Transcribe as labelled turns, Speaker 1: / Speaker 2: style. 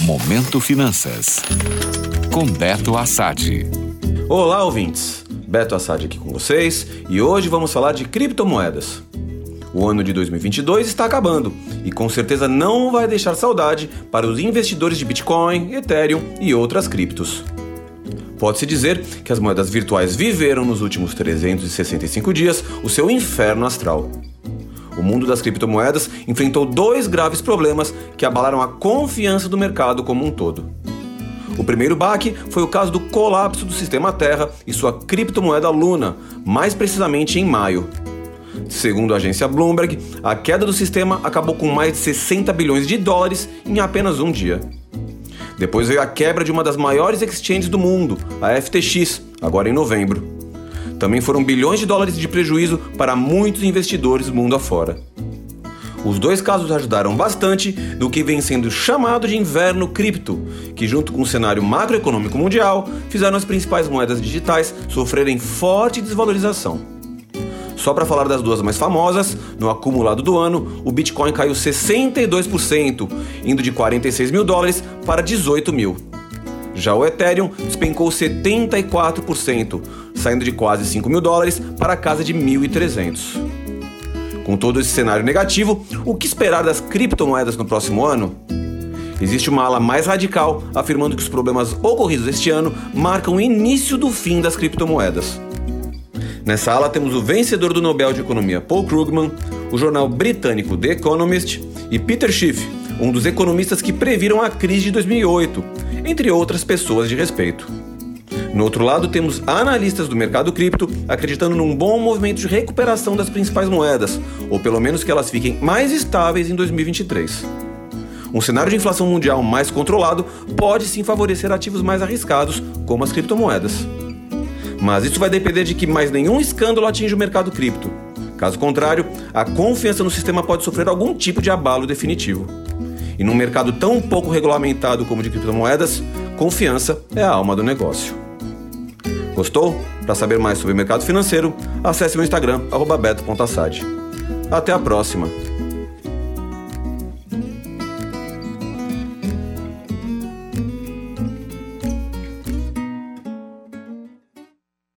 Speaker 1: Momento Finanças. Com Beto Assad.
Speaker 2: Olá, ouvintes. Beto Assad aqui com vocês e hoje vamos falar de criptomoedas. O ano de 2022 está acabando e com certeza não vai deixar saudade para os investidores de Bitcoin, Ethereum e outras criptos. Pode-se dizer que as moedas virtuais viveram nos últimos 365 dias o seu inferno astral. O mundo das criptomoedas enfrentou dois graves problemas que abalaram a confiança do mercado como um todo. O primeiro baque foi o caso do colapso do sistema Terra e sua criptomoeda Luna, mais precisamente em maio. Segundo a agência Bloomberg, a queda do sistema acabou com mais de 60 bilhões de dólares em apenas um dia. Depois veio a quebra de uma das maiores exchanges do mundo, a FTX, agora em novembro. Também foram bilhões de dólares de prejuízo para muitos investidores mundo afora. Os dois casos ajudaram bastante no que vem sendo chamado de inverno cripto, que, junto com o cenário macroeconômico mundial, fizeram as principais moedas digitais sofrerem forte desvalorização. Só para falar das duas mais famosas, no acumulado do ano, o Bitcoin caiu 62%, indo de 46 mil dólares para 18 mil. Já o Ethereum despencou 74%, saindo de quase 5 mil dólares para a casa de 1.300. Com todo esse cenário negativo, o que esperar das criptomoedas no próximo ano? Existe uma ala mais radical afirmando que os problemas ocorridos este ano marcam o início do fim das criptomoedas. Nessa ala temos o vencedor do Nobel de Economia Paul Krugman, o jornal britânico The Economist e Peter Schiff, um dos economistas que previram a crise de 2008, entre outras pessoas de respeito. No outro lado, temos analistas do mercado cripto acreditando num bom movimento de recuperação das principais moedas, ou pelo menos que elas fiquem mais estáveis em 2023. Um cenário de inflação mundial mais controlado pode sim favorecer ativos mais arriscados, como as criptomoedas. Mas isso vai depender de que mais nenhum escândalo atinja o mercado cripto. Caso contrário, a confiança no sistema pode sofrer algum tipo de abalo definitivo. E num mercado tão pouco regulamentado como o de criptomoedas, confiança é a alma do negócio. Gostou? Para saber mais sobre o mercado financeiro, acesse meu Instagram, beto.assad. Até a próxima!